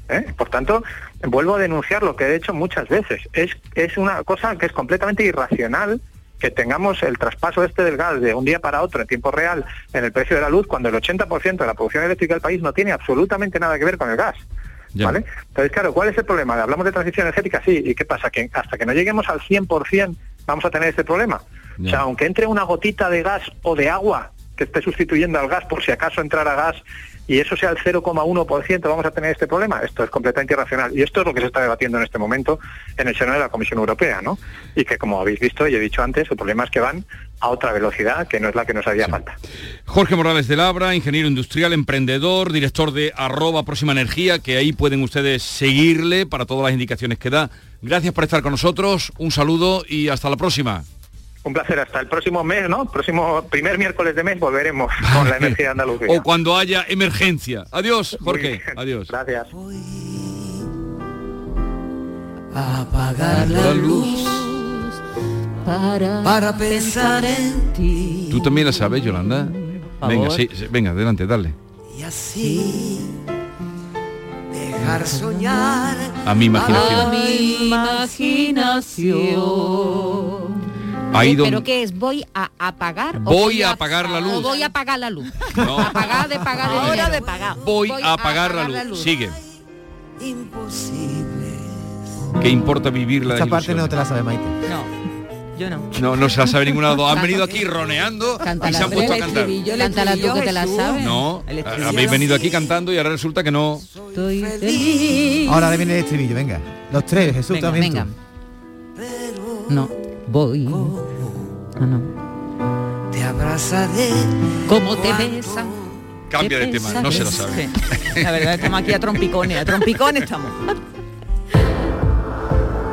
¿Eh? Por tanto, vuelvo a denunciar lo que he hecho muchas veces. Es, es una cosa que es completamente irracional que tengamos el traspaso este del gas de un día para otro en tiempo real en el precio de la luz, cuando el 80% de la producción eléctrica del país no tiene absolutamente nada que ver con el gas. ¿Vale? Entonces, claro, ¿cuál es el problema? Hablamos de transición energética, sí, ¿y qué pasa? Que hasta que no lleguemos al 100% vamos a tener este problema. O sea, aunque entre una gotita de gas o de agua que esté sustituyendo al gas por si acaso entrara gas y eso sea el 0,1%, vamos a tener este problema. Esto es completamente irracional. Y esto es lo que se está debatiendo en este momento en el seno de la Comisión Europea, ¿no? Y que, como habéis visto y he dicho antes, el problema es que van a otra velocidad que no es la que nos haría falta. Jorge Morales de Labra, ingeniero industrial, emprendedor, director de arroba próxima energía, que ahí pueden ustedes seguirle para todas las indicaciones que da. Gracias por estar con nosotros, un saludo y hasta la próxima. Un placer, hasta el próximo mes, ¿no? Próximo primer miércoles de mes volveremos con la energía de Andalucía. o cuando haya emergencia. Adiós, Jorge. Adiós. Gracias. Apagar la luz para, para pensar en ti. ¿Tú también la sabes, Yolanda? Venga, sí, sí, venga, adelante, dale. Y así dejar soñar A mi imaginación. a mi imaginación. Ahí donde- ¿Pero qué es? ¿Voy a apagar? Voy a apagar la luz. o voy a apagar la luz. No. Apagar de pagar Ahora de pagar. Voy a apagar la luz. Sigue. Imposible. ¿Qué importa vivir la Esta parte no te la sabe Maite. No, yo no. No, no se la sabe ninguna de las dos. Han venido aquí roneando Canta y se han puesto a cantar. Cántala tú que te la sabes. No, El estribillo. habéis venido aquí cantando y ahora resulta que no. Estoy feliz. Ahora le viene el estribillo, venga. Los tres, Jesús Venga, también. venga. tú. No, voy. Ah, no. Te abrazaré. ¿Cómo te besan? Cambia de tema, no se la sabe. La verdad estamos aquí a trompicones, a trompicones estamos.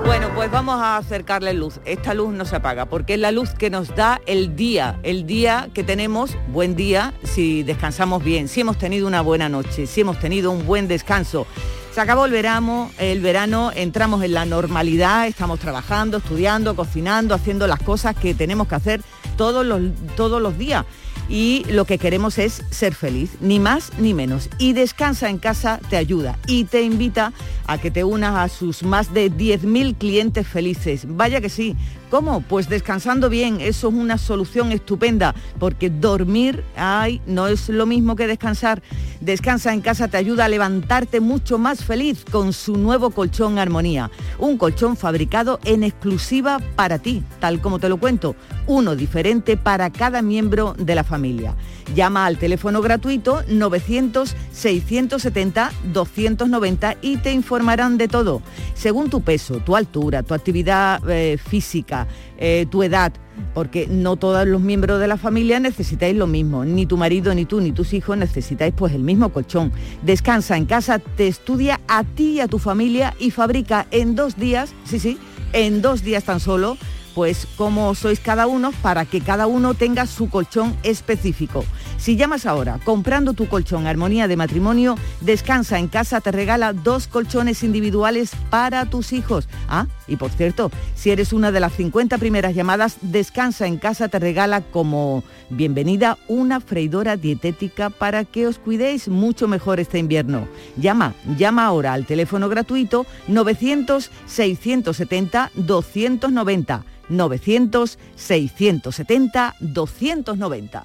Bueno, pues vamos a acercarle luz. Esta luz no se apaga porque es la luz que nos da el día, el día que tenemos, buen día, si descansamos bien, si hemos tenido una buena noche, si hemos tenido un buen descanso. Se acabó el verano, el verano entramos en la normalidad, estamos trabajando, estudiando, cocinando, haciendo las cosas que tenemos que hacer todos los, todos los días y lo que queremos es ser feliz, ni más ni menos. Y Descansa en casa te ayuda y te invita a que te unas a sus más de 10.000 clientes felices. Vaya que sí. ¿Cómo? Pues descansando bien, eso es una solución estupenda, porque dormir, ay, no es lo mismo que descansar. Descansa en casa te ayuda a levantarte mucho más feliz con su nuevo colchón Armonía, un colchón fabricado en exclusiva para ti, tal como te lo cuento, uno diferente para cada miembro de la familia. Llama al teléfono gratuito 900-670-290 y te informarán de todo, según tu peso, tu altura, tu actividad eh, física, eh, tu edad, porque no todos los miembros de la familia necesitáis lo mismo, ni tu marido, ni tú, ni tus hijos necesitáis pues el mismo colchón. Descansa en casa, te estudia a ti y a tu familia y fabrica en dos días, sí, sí, en dos días tan solo, pues como sois cada uno para que cada uno tenga su colchón específico. Si llamas ahora comprando tu colchón Armonía de Matrimonio, Descansa en casa te regala dos colchones individuales para tus hijos. Ah, y por cierto, si eres una de las 50 primeras llamadas, Descansa en casa te regala como bienvenida una freidora dietética para que os cuidéis mucho mejor este invierno. Llama, llama ahora al teléfono gratuito 900 670 290. 900-670-290.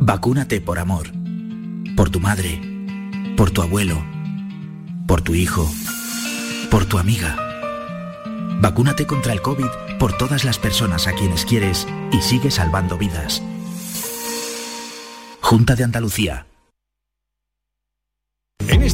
Vacúnate por amor. Por tu madre. Por tu abuelo. Por tu hijo. Por tu amiga. Vacúnate contra el COVID por todas las personas a quienes quieres y sigue salvando vidas. Junta de Andalucía.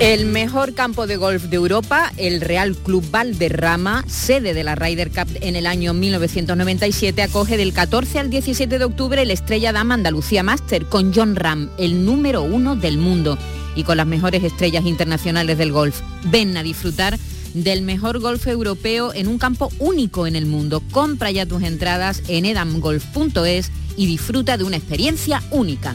El mejor campo de golf de Europa, el Real Club Valderrama, sede de la Ryder Cup en el año 1997, acoge del 14 al 17 de octubre el Estrella Dama Andalucía Master con John Ram, el número uno del mundo, y con las mejores estrellas internacionales del golf. Ven a disfrutar del mejor golf europeo en un campo único en el mundo. Compra ya tus entradas en edamgolf.es y disfruta de una experiencia única.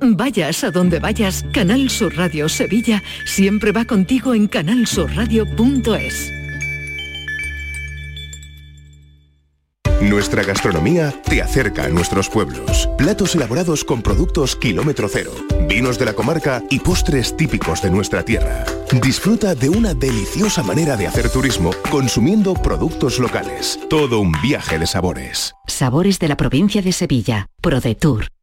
Vayas a donde vayas, Canal Sur Radio Sevilla siempre va contigo en canalsurradio.es. Nuestra gastronomía te acerca a nuestros pueblos. Platos elaborados con productos kilómetro cero, vinos de la comarca y postres típicos de nuestra tierra. Disfruta de una deliciosa manera de hacer turismo consumiendo productos locales. Todo un viaje de sabores. Sabores de la provincia de Sevilla. ProDetour.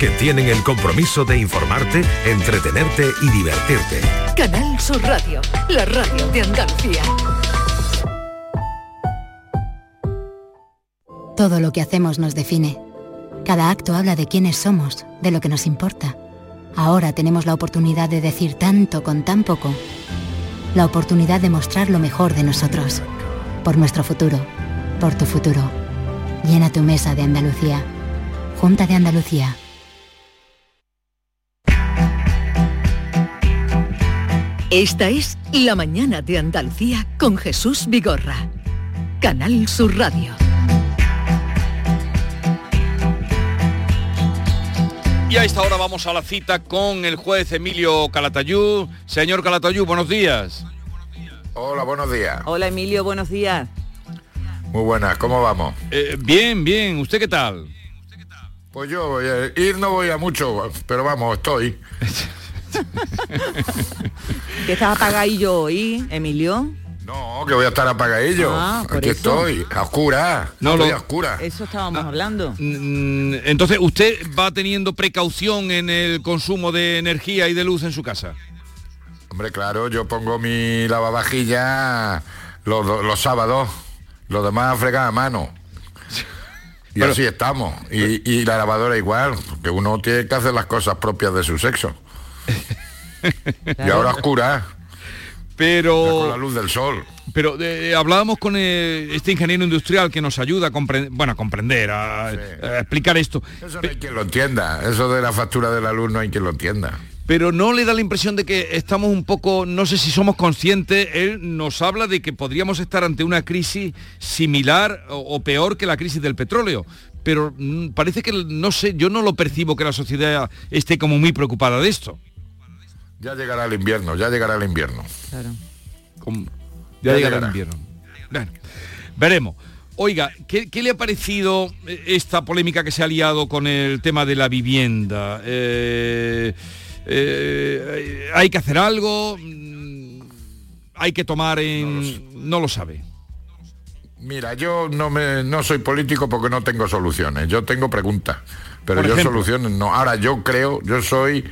que tienen el compromiso de informarte, entretenerte y divertirte. Canal Sur Radio, la radio de Andalucía. Todo lo que hacemos nos define. Cada acto habla de quiénes somos, de lo que nos importa. Ahora tenemos la oportunidad de decir tanto con tan poco. La oportunidad de mostrar lo mejor de nosotros. Por nuestro futuro. Por tu futuro. Llena tu mesa de Andalucía. Junta de Andalucía. Esta es La mañana de Andalucía con Jesús Vigorra. Canal Sur Radio. Y a esta hora vamos a la cita con el juez Emilio Calatayud. Señor Calatayud, buenos días. Hola, buenos días. Hola Emilio, buenos días. Muy buenas, ¿cómo vamos? Eh, bien, bien. ¿Usted qué tal? Pues yo voy a ir, no voy a mucho, pero vamos, estoy. Que estás apagadillo hoy, Emilio. No, que voy a estar apagadillo. Ah, por Aquí eso. estoy, a oscura. No, estoy lo- a oscura. Eso estábamos hablando. Mm, Entonces, ¿usted va teniendo precaución en el consumo de energía y de luz en su casa? Hombre, claro, yo pongo mi lavavajilla los, los sábados, los demás fregan a mano. Y así estamos. Y, y la lavadora igual, porque uno tiene que hacer las cosas propias de su sexo. Y ahora oscura. Pero... Con la luz del sol. Pero eh, hablábamos con eh, este ingeniero industrial que nos ayuda a comprender, bueno, a comprender, a, a explicar esto. Eso no hay quien lo entienda. Eso de la factura de la luz no hay quien lo entienda. Pero no le da la impresión de que estamos un poco, no sé si somos conscientes, él nos habla de que podríamos estar ante una crisis similar o, o peor que la crisis del petróleo. Pero mm, parece que, no sé, yo no lo percibo que la sociedad esté como muy preocupada de esto. Ya llegará el invierno, ya llegará el invierno. Claro. Ya, Ya llegará el invierno. Bueno, veremos. Oiga, ¿qué, qué le ha parecido eh, esta polémica que se ha liado con el tema de la vivienda? Eh, eh, ¿Hay que hacer algo? Mm, ¿Hay que tomar en...? No lo sabe. Mira, yo no me no soy político porque no tengo soluciones. Yo tengo preguntas, pero Por yo ejemplo. soluciones no. Ahora yo creo, yo soy,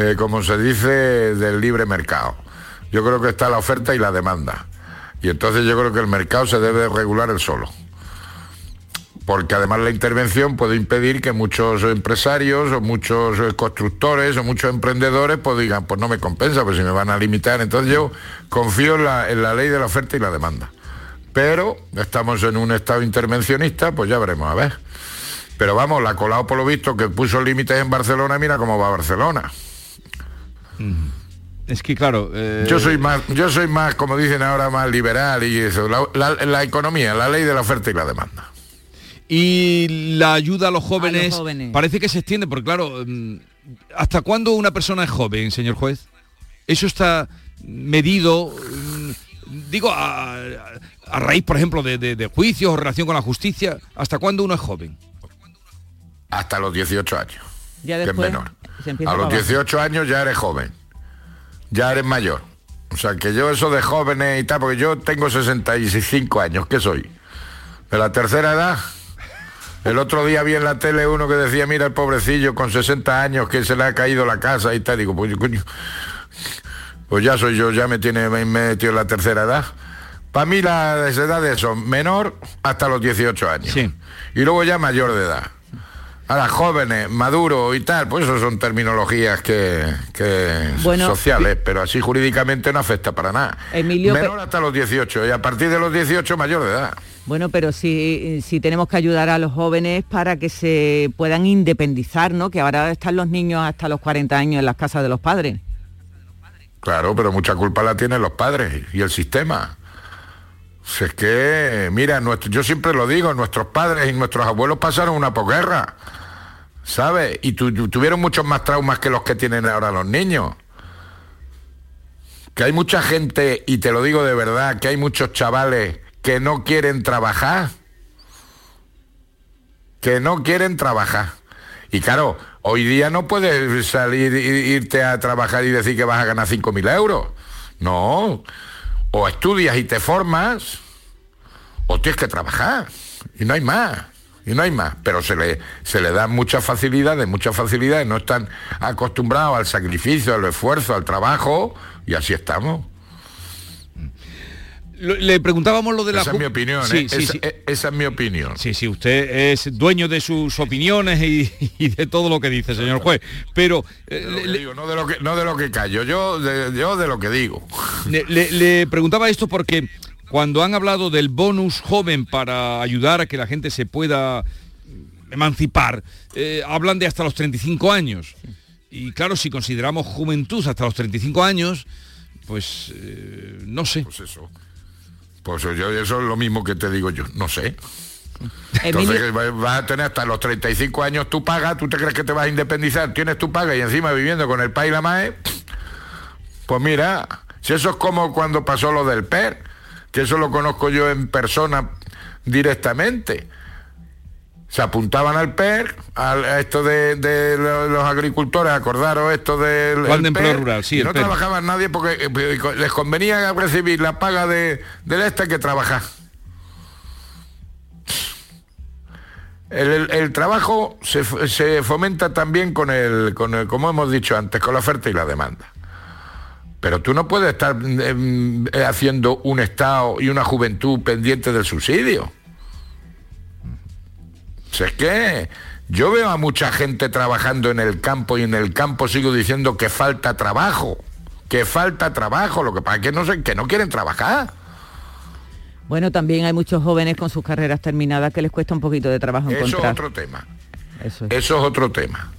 eh, como se dice, del libre mercado. Yo creo que está la oferta y la demanda. Y entonces yo creo que el mercado se debe regular el solo. Porque además la intervención puede impedir que muchos empresarios o muchos constructores o muchos emprendedores pues digan, pues no me compensa, pues si me van a limitar. Entonces yo confío en la, en la ley de la oferta y la demanda. Pero estamos en un estado intervencionista, pues ya veremos, a ver. Pero vamos, la Colau por lo visto que puso límites en Barcelona, mira cómo va Barcelona. Es que claro... eh, Yo soy más, yo soy más, como dicen ahora, más liberal y eso. La, la- la economía, la ley de la oferta y la demanda. Y la ayuda a los jóvenes, jóvenes. parece que se extiende, porque claro, mm, ¿hasta cuándo una persona es joven, señor juez? Eso está medido, mm, digo, a, a raíz, por ejemplo, de, de- de juicios o relación con la justicia. ¿Hasta cuándo uno es joven? Hasta los 18 años. Ya que es después menor. se empieza A los para abajo. 18 años ya eres joven. Ya eres mayor. O sea, que yo eso de jóvenes y tal, porque yo tengo 65 años, ¿qué soy? De la tercera edad. El otro día vi en la tele uno que decía, mira el pobrecillo con 60 años que se le ha caído la casa y tal. Digo, pues coño, pues ya soy yo, ya me tiene me metido en la tercera edad. Para mí las edades son menor hasta los 18 años. Y luego ya mayor de edad. Ahora, jóvenes, maduro y tal, pues eso son terminologías que, que Bueno, sociales, pero así jurídicamente no afecta para nada. Emilio, Menor pe- hasta los 18 y a partir de los 18 mayor de edad. Bueno, pero sí, sí tenemos que ayudar a los jóvenes para que se puedan independizar, ¿no? Que ahora están los niños hasta los 40 años en las casas de los padres. Claro, pero mucha culpa la tienen los padres y el sistema. Si es que, mira, nuestro- yo siempre lo digo, nuestros padres y nuestros abuelos pasaron una posguerra, ¿sabes? Y tu- tu- tuvieron muchos más traumas que los que tienen ahora los niños. Que hay mucha gente, y te lo digo de verdad, que hay muchos chavales que no quieren trabajar. Que no quieren trabajar. Y claro, hoy día no puedes salir irte a trabajar y decir que vas a ganar 5.000 euros. No. O estudias y te formas, o tienes que trabajar. Y no hay más. Y no hay más. Pero se le, se le dan muchas facilidades, muchas facilidades. No están acostumbrados al sacrificio, al esfuerzo, al trabajo. Y así estamos. Le preguntábamos lo de la... Esa es mi opinión. Sí, ¿eh? sí, esa, sí. esa es mi opinión. Sí, sí, usted es dueño de sus opiniones y, y de todo lo que dice, señor juez. Pero eh, De lo que digo, no, de lo que, no de lo que callo, yo de, yo de lo que digo. le, le- le preguntaba esto porque cuando han hablado del bonus joven para ayudar a que la gente se pueda emancipar, eh, hablan de hasta los 35 años. Y claro, si consideramos juventud hasta los 35 años, pues eh, no sé. Pues eso. Pues yo, eso es lo mismo que te digo yo, no sé. Entonces va- vas a tener hasta los 35 años tu paga, tú te crees que te vas a independizar, tienes tu paga y encima viviendo con el PAI y la MAE, pues mira, si eso es como cuando pasó lo del PER, que eso lo conozco yo en persona directamente. Se apuntaban al PER, al- a esto de, de lo- los agricultores, acordaros esto del Plan de empleo rural, sí, y el no PER. trabajaba nadie porque eh, les convenía recibir la paga de, del este que trabajar. El, el- el trabajo se, se fomenta también con el, con el, como hemos dicho antes, con la oferta y la demanda. Pero tú no puedes estar em, eh, haciendo un Estado y una juventud pendiente del subsidio. Si es que yo veo a mucha gente trabajando en el campo y en el campo sigo diciendo que falta trabajo, que falta trabajo, lo que pasa es que no, sé, que no quieren trabajar. Bueno, también hay muchos jóvenes con sus carreras terminadas que les cuesta un poquito de trabajo Eso es encontrar. otro tema. Eso es. Eso es otro tema.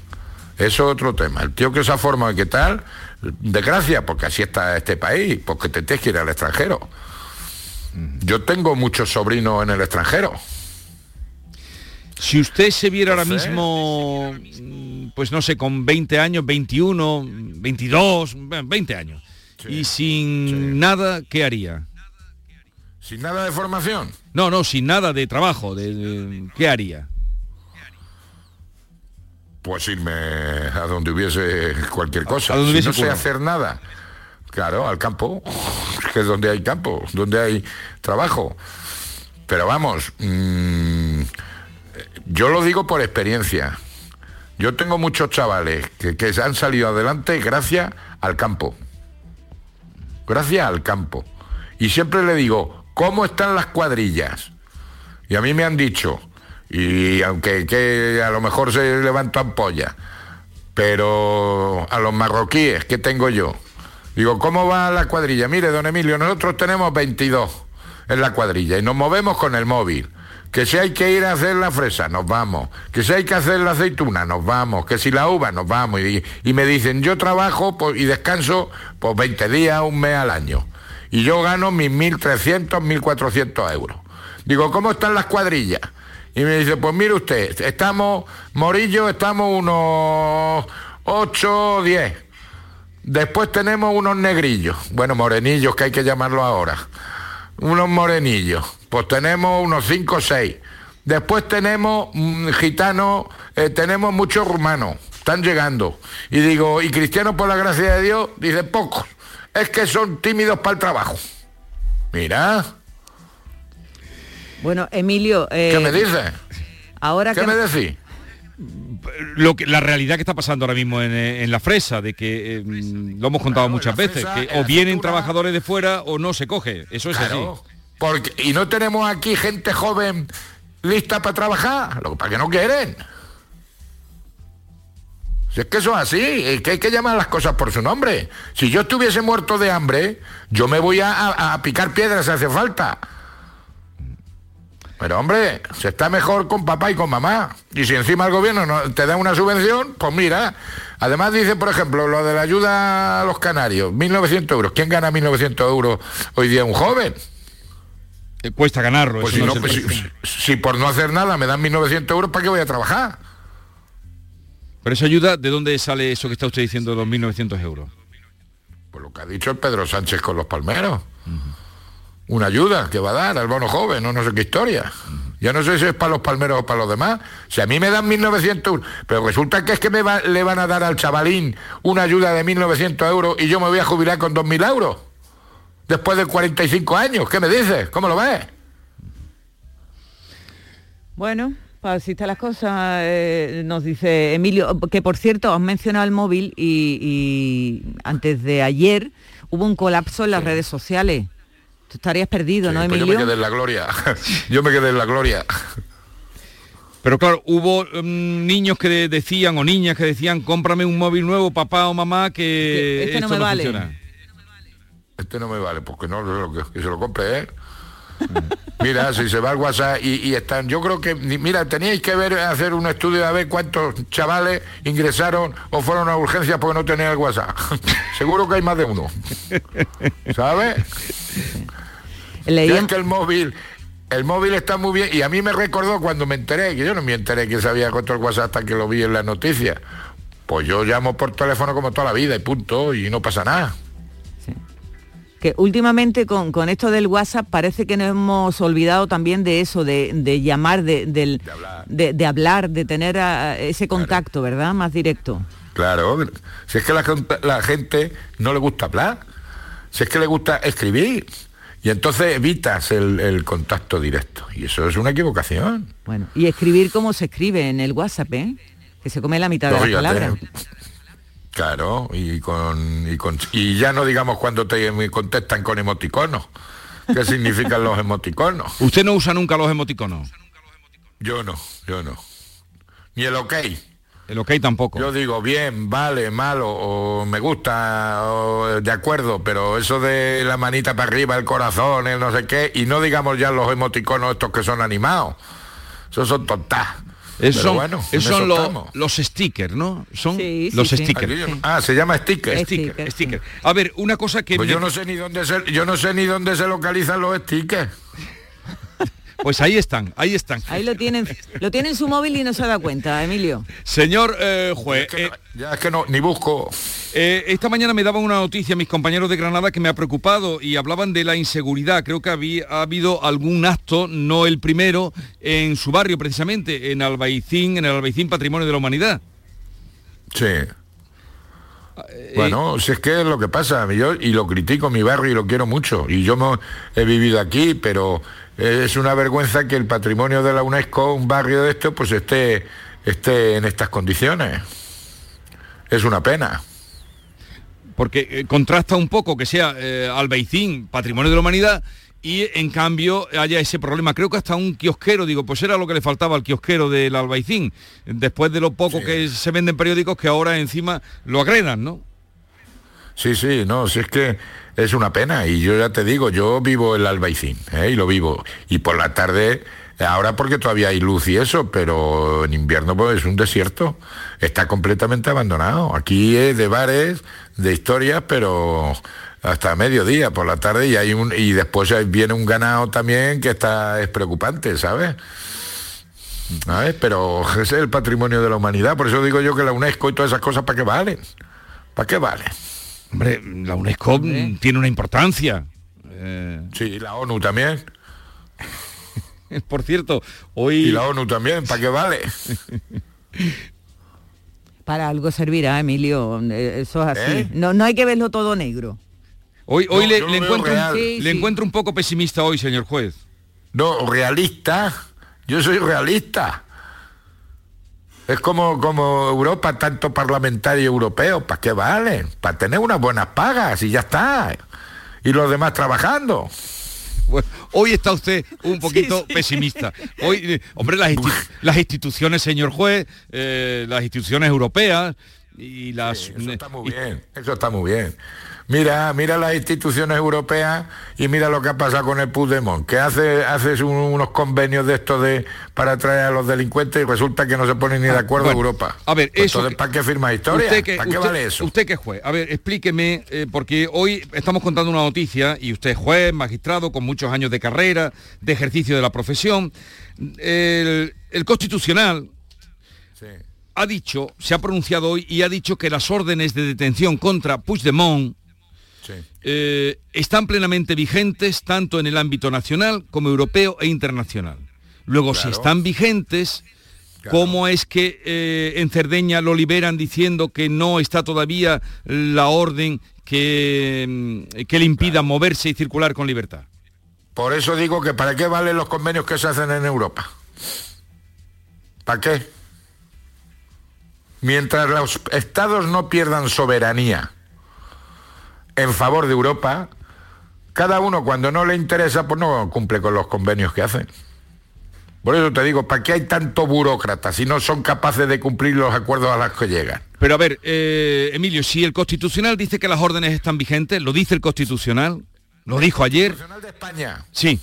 Eso es otro tema. El tío que se ha formado y qué tal, desgracia, porque así está este país, porque te tienes que ir al extranjero. Yo tengo muchos sobrinos en el extranjero. Si usted se viera ahora mismo, mm, pues no sé, con 20 años, 21, 22, bueno, 20 años, y sin nada, ¿qué haría? Sin nada de formación. No, no, sin nada de trabajo, de, de- ¿qué haría? Pues irme a donde hubiese cualquier cosa. a donde si no sé hacer nada, claro, al campo, que es donde hay campo, donde hay trabajo. Pero vamos, mm, yo lo digo por experiencia. Yo tengo muchos chavales que, que han salido adelante gracias al campo. Gracias al campo. Y siempre le digo, ¿cómo están las cuadrillas? Y a mí me han dicho, y aunque que a lo mejor se levantan polla, pero a los marroquíes, ¿qué tengo yo? Digo, ¿cómo va la cuadrilla? Mire, don Emilio, nosotros tenemos 22 en la cuadrilla y nos movemos con el móvil. Que si hay que ir a hacer la fresa, nos vamos. Que si hay que hacer la aceituna, nos vamos. Que si la uva, nos vamos. Y, me dicen, yo trabajo pues, y descanso por 20 días, un mes al año. Y yo gano mis 1.300, 1.400 euros. Digo, ¿cómo están las cuadrillas? Y me dice, pues mire usted, estamos, Morillo, estamos unos 8 o 10. Después tenemos unos negrillos, bueno, morenillos que hay que llamarlo ahora. Unos morenillos. Pues tenemos unos 5 o 6. Después tenemos mm, gitanos, eh, tenemos muchos rumanos, están llegando. Y digo, y cristianos por la gracia de Dios, dice pocos. Es que son tímidos para el trabajo. Mira. Bueno, Emilio... ¿Qué me dices? Ahora ¿Qué que... me decís? Lo que, la realidad que está pasando ahora mismo en, eh, en la fresa, de que eh, lo hemos contado muchas veces, fresa, que o vienen trabajadores de fuera o no se coge. Eso es Claro, así. Porque, y no tenemos aquí gente joven lista para trabajar, lo que para que no quieren. Si es que eso es así, es que hay que llamar las cosas por su nombre. Si yo estuviese muerto de hambre, yo me voy a, a- a picar piedras si hace falta. Pero hombre, se está mejor con papá y con mamá. Y si encima el gobierno no, te da una subvención, pues mira. Además dice, por ejemplo, lo de la ayuda a los canarios, 1.900 euros. ¿Quién gana 1.900 euros hoy día? Un joven. Cuesta ganarlo. Pues si, no pues si, si por no hacer nada me dan 1.900 euros, ¿para qué voy a trabajar? Pero esa ayuda, ¿de dónde sale eso que está usted diciendo de los 1.900 euros? Pues lo que ha dicho el Pedro Sánchez con los palmeros. Una ayuda que va a dar al bono joven, o no sé qué historia. Yo no sé si es para los palmeros o para los demás. Si a mí me dan 1.900 euros, pero resulta que es que me va- le van a dar al chavalín una ayuda de 1.900 euros y yo me voy a jubilar con 2.000 euros. Después de 45 años. ¿Qué me dices? ¿Cómo lo ves? Bueno, para así están las cosas, eh, nos dice Emilio, que por cierto, has mencionado el móvil y, y antes de ayer hubo un colapso en las redes sociales. Tú estarías perdido, ¿no, Pues yo Emilio? me quedé en la gloria. yo me quedé en la gloria. Pero claro, hubo mm, niños que de- decían o niñas que decían, cómprame un móvil nuevo, papá o mamá, que este no esto me vale". funciona. Este no me vale, porque no lo que, que se lo compre él. Mira, si se va al WhatsApp y, y están, yo creo que, mira, teníais que ver, hacer un estudio a ver cuántos chavales ingresaron o fueron a urgencias porque no tenían el WhatsApp. Seguro que hay más de uno. ¿Sabes? Es que el móvil, el móvil está muy bien y a mí me recordó cuando me enteré, que yo no me enteré que se había roto el WhatsApp hasta que lo vi en las noticias. Pues yo llamo por teléfono como toda la vida y punto, y no pasa nada. Que últimamente con, con esto del WhatsApp parece que nos hemos olvidado también de eso, de, de llamar, de, del- de, de hablar, de tener a- ese contacto, ¿verdad? Más directo. Claro, si es que la, la gente no le gusta hablar, si es que le gusta escribir, y entonces evitas el, el contacto directo, y eso es una equivocación. Bueno, y escribir como se escribe en el WhatsApp, ¿eh? Que se come la mitad de las Fíjate. palabras. Claro, y con, y con y ya no digamos cuando te contestan con emoticonos. ¿Qué significan los emoticonos? ¿Usted no usa nunca los emoticonos? Yo no, yo no. Ni el ok. El ok tampoco. Yo digo bien, vale, malo, o me gusta, o de acuerdo, pero eso de la manita para arriba, el corazón, el no sé qué, y no digamos ya los emoticonos estos que son animados. Esos son tontas. Esos Pero son, bueno, son eso los, estamos. los stickers, ¿no? Son Sí, sí, los sí. stickers. Ah, se llama sticker. Sticker, sticker. A ver, una cosa que Pues me- yo no sé ni dónde se, yo no sé ni dónde se localizan los stickers. Pues ahí están, ahí están. Ahí lo tienen, lo tiene en su móvil y no se da cuenta, Emilio. Señor eh, juez, ya es que no, ni busco. Eh, esta mañana me daban una noticia mis compañeros de Granada que me ha preocupado y hablaban de la inseguridad. Creo que había, ha habido algún acto, no el primero, en su barrio precisamente, en Albaicín, en el Albaicín Patrimonio de la Humanidad. Sí. Bueno, si es que es lo que pasa, yo y lo critico mi barrio y lo quiero mucho, y yo he vivido aquí, pero es una vergüenza que el patrimonio de la UNESCO, un barrio de esto, pues esté, esté en estas condiciones. Es una pena. Porque eh, contrasta un poco que sea eh, Albaicín, Patrimonio de la Humanidad, y en cambio haya ese problema. Creo que hasta un kiosquero, digo, pues era lo que le faltaba al kiosquero del Albaicín, después de lo poco que se venden periódicos que ahora encima lo agredan, ¿no? Sí, sí, no, si es que es una pena, y yo ya te digo, yo vivo el Albaicín, ¿eh? y lo vivo, y por la tarde Ahora porque todavía hay luz y eso, pero en invierno pues, es un desierto. Está completamente abandonado. Aquí es de bares, de historias, pero hasta mediodía por la tarde y hay un y después viene un ganado también que está es preocupante, ¿sabes? ¿Sabes? Pero ese es el patrimonio de la humanidad, por eso digo yo que la UNESCO y todas esas cosas para qué valen. ¿Para qué valen? Hombre, la UNESCO tiene una importancia. Eh... Sí, la ONU también. Por cierto, hoy... Y la ONU también, ¿para qué vale? Para algo servirá, Emilio, eh, eso es así. ¿Eh? No, no hay que verlo todo negro. Hoy, hoy le, encuentro un, le encuentro un poco pesimista hoy, señor juez. No, realista. Yo soy realista. Es como, como Europa, tanto parlamentario europeo, ¿para qué vale? Para tener unas buenas pagas y ya está. Y los demás trabajando hoy está usted un poquito pesimista. Hoy, eh, hombre, las, instituciones, señor juez, eh, las instituciones europeas y las... eso está muy bien, eso está muy bien. Mira, mira las instituciones europeas y mira lo que ha pasado con el Puigdemont, que hace, hace unos convenios de estos de para traer a los delincuentes y resulta que no se ponen ni de acuerdo Europa. A ver, pues eso. ¿para qué firma historia? ¿Para qué vale eso? Usted que juez, a ver, explíqueme, eh, porque hoy estamos contando una noticia y usted es juez, magistrado, con muchos años de carrera, de ejercicio de la profesión. El, Constitucional ha dicho, se ha pronunciado hoy y ha dicho que las órdenes de detención contra Puigdemont eh, están plenamente vigentes tanto en el ámbito nacional como europeo e internacional. Luego, si están vigentes, ¿cómo es que eh, en Cerdeña lo liberan diciendo que no está todavía la orden que, mm, que le impida moverse y circular con libertad? Por eso digo que ¿para qué valen los convenios que se hacen en Europa? ¿Para qué? Mientras los estados no pierdan soberanía, en favor de Europa, cada uno cuando no le interesa, pues no cumple con los convenios que hacen. Por eso te digo, ¿para qué hay tanto burócrata si no son capaces de cumplir los acuerdos a los que llegan? Pero a ver, eh, Emilio, si el Constitucional dice que las órdenes están vigentes, ¿lo dice el Constitucional? ¿Lo dijo ayer? Constitucional de España. Sí.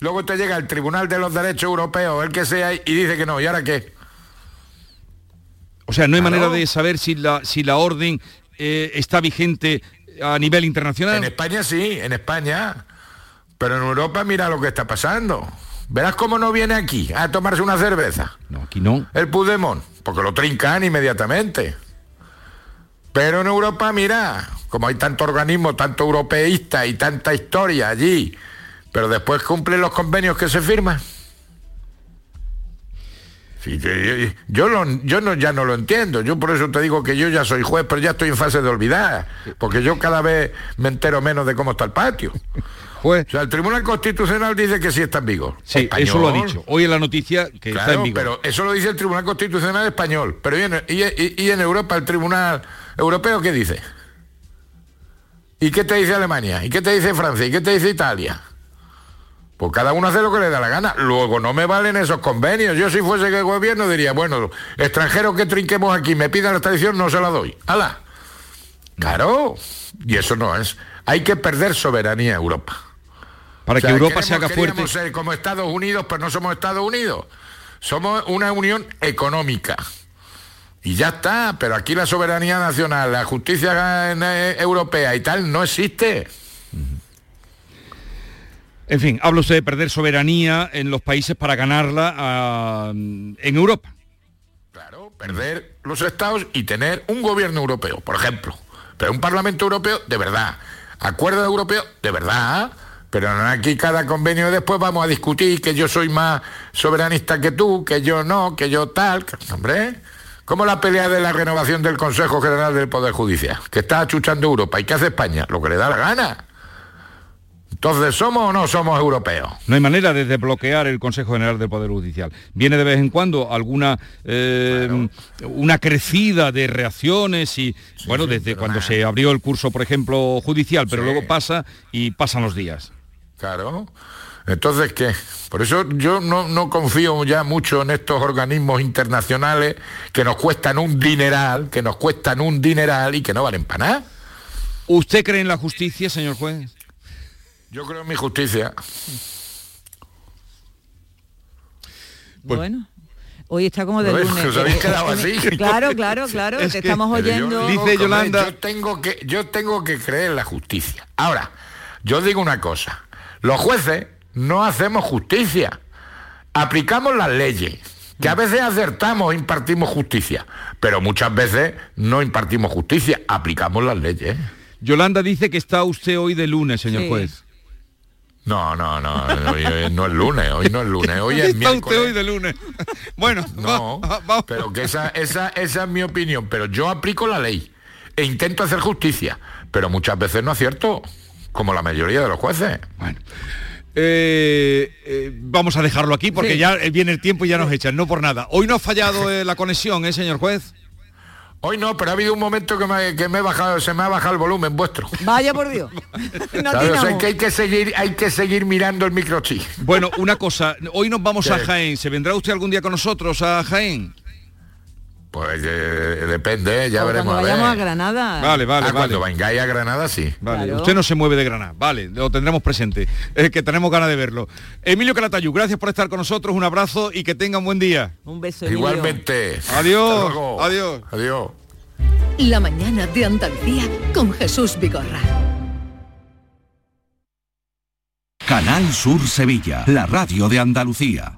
Luego te llega el Tribunal de los Derechos Europeos, el que sea, y dice que no. ¿Y ahora qué? O sea, no hay manera de saber si la, si la orden eh, está vigente a nivel internacional? En España sí, en España. Pero en Europa mira lo que está pasando. Verás cómo no viene aquí a tomarse una cerveza. No, aquí no. El Pudemón, porque lo trincan inmediatamente. Pero en Europa, mira, como hay tanto organismo, tanto europeísta y tanta historia allí, pero después cumplen los convenios que se firman yo, yo no, ya no lo entiendo, yo por eso te digo que yo ya soy juez, pero ya estoy en fase de olvidar, porque yo cada vez me entero menos de cómo está el patio. Juez. O sea, el Tribunal Constitucional dice que sí está en vigor. Sí, eso lo ha dicho. Hoy en la noticia que está en vigor. pero eso lo dice el Tribunal Constitucional español. Pero y en, Europa el Tribunal Europeo qué dice? ¿Y qué te dice Alemania? ¿Y qué te dice Francia? ¿Y qué te dice Italia? Pues cada uno hace lo que le da la gana. Luego no me valen esos convenios. Yo si fuese que el gobierno diría, bueno, extranjeros que trinquemos aquí, me pidan la tradición, no se la doy. ¡Hala! Claro. Y eso no es. Hay que perder soberanía a Europa. Para que Europa se haga fuerte. ser como Estados Unidos, pero no somos Estados Unidos. Somos una unión económica. Y ya está, pero aquí la soberanía nacional, la justicia eh, europea y tal no existe. En fin, habla usted de perder soberanía en los países para ganarla ah, en Europa. Claro, perder los estados y tener un gobierno europeo, por ejemplo. Pero un Parlamento Europeo de verdad. Acuerdo europeo de verdad. Pero aquí cada convenio después vamos a discutir que yo soy más soberanista que tú, que yo no, que yo tal. Hombre, como la pelea de la renovación del Consejo General del Poder Judicial, que está achuchando Europa. ¿Y qué hace España? Lo que le da la gana. Entonces, ¿somos o no somos europeos? No hay manera de desbloquear el Consejo General del Poder Judicial. Viene de vez en cuando alguna eh, una crecida de reacciones y bueno, desde cuando se abrió el curso, por ejemplo, judicial, pero luego pasa y pasan los días. Claro. Entonces, ¿qué? Por eso yo no, no, confío ya mucho en estos organismos internacionales que nos cuestan un dineral, que nos cuestan un dineral y que no valen para nada. ¿Usted cree en la justicia, señor juez? Yo creo en mi justicia. bueno. Hoy está como de lunes. Os habéis quedado así. Claro, claro, claro. Es te que- estamos pero yo oyendo. digo, hombre, Yo tengo, que, yo tengo que creer en la justicia. Ahora, yo digo una cosa. Los jueces no hacemos justicia. Aplicamos las leyes. Que a veces acertamos, impartimos justicia. Pero muchas veces no impartimos justicia. Aplicamos las leyes. Yolanda dice que está usted hoy de lunes, señor Sí. juez. No, no, no, hoy, no es lunes, hoy no es lunes, hoy es miércoles. hoy de lunes. Bueno, No, pero que esa, esa, esa es mi opinión, pero yo aplico la ley e intento hacer justicia, pero muchas veces no acierto, como la mayoría de los jueces. Eh, eh, vamos a dejarlo aquí porque Sí. ya viene el tiempo y ya nos echan, no por nada. Hoy no ha fallado eh, la conexión, ¿eh, señor juez? Hoy no, pero ha habido un momento que me, que me he bajado, se me ha bajado el volumen vuestro. Vaya por Dios. No que hay que seguir, hay que seguir mirando el microchip. Bueno, una cosa, hoy nos vamos a. Jaén. ¿Se vendrá usted algún día con nosotros a Jaén? Pues eh, depende, ya O veremos. cuando a ver. vayamos a Granada. Vale, vale, Ah, vale. Cuando vengáis a Granada, sí. Vale, Claro. usted no se mueve de Granada. Vale, lo tendremos presente. Es que tenemos ganas de verlo. Emilio Calatayud, gracias por estar con nosotros. Un abrazo y que tenga un buen día. Un beso. Igualmente. Adiós. Adiós. Adiós. La mañana de Andalucía con Jesús Vigorra. Canal Sur Sevilla, la radio de Andalucía.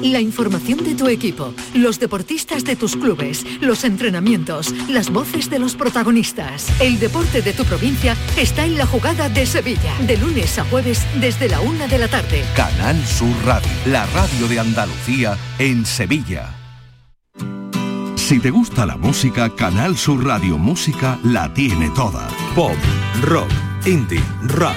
La información de tu equipo, los deportistas de tus clubes, los entrenamientos, las voces de los protagonistas. El deporte de tu provincia está en la jugada de Sevilla, de lunes a jueves desde la una de la tarde. Canal Sur Radio, la radio de Andalucía en Sevilla. Si te gusta la música, Canal Sur Radio Música la tiene toda. Pop, rock, indie, rap,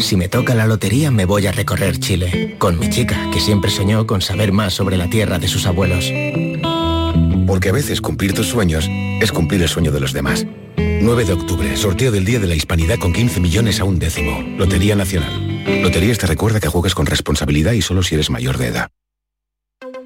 Si me toca la lotería me voy a recorrer Chile, con mi chica, que siempre soñó con saber más sobre la tierra de sus abuelos. Porque a veces cumplir tus sueños es cumplir el sueño de los demás. 9 de octubre, sorteo del Día de la Hispanidad con 15 millones a un décimo. Lotería Nacional. Loterías te recuerda que juegues con responsabilidad y solo si eres mayor de edad.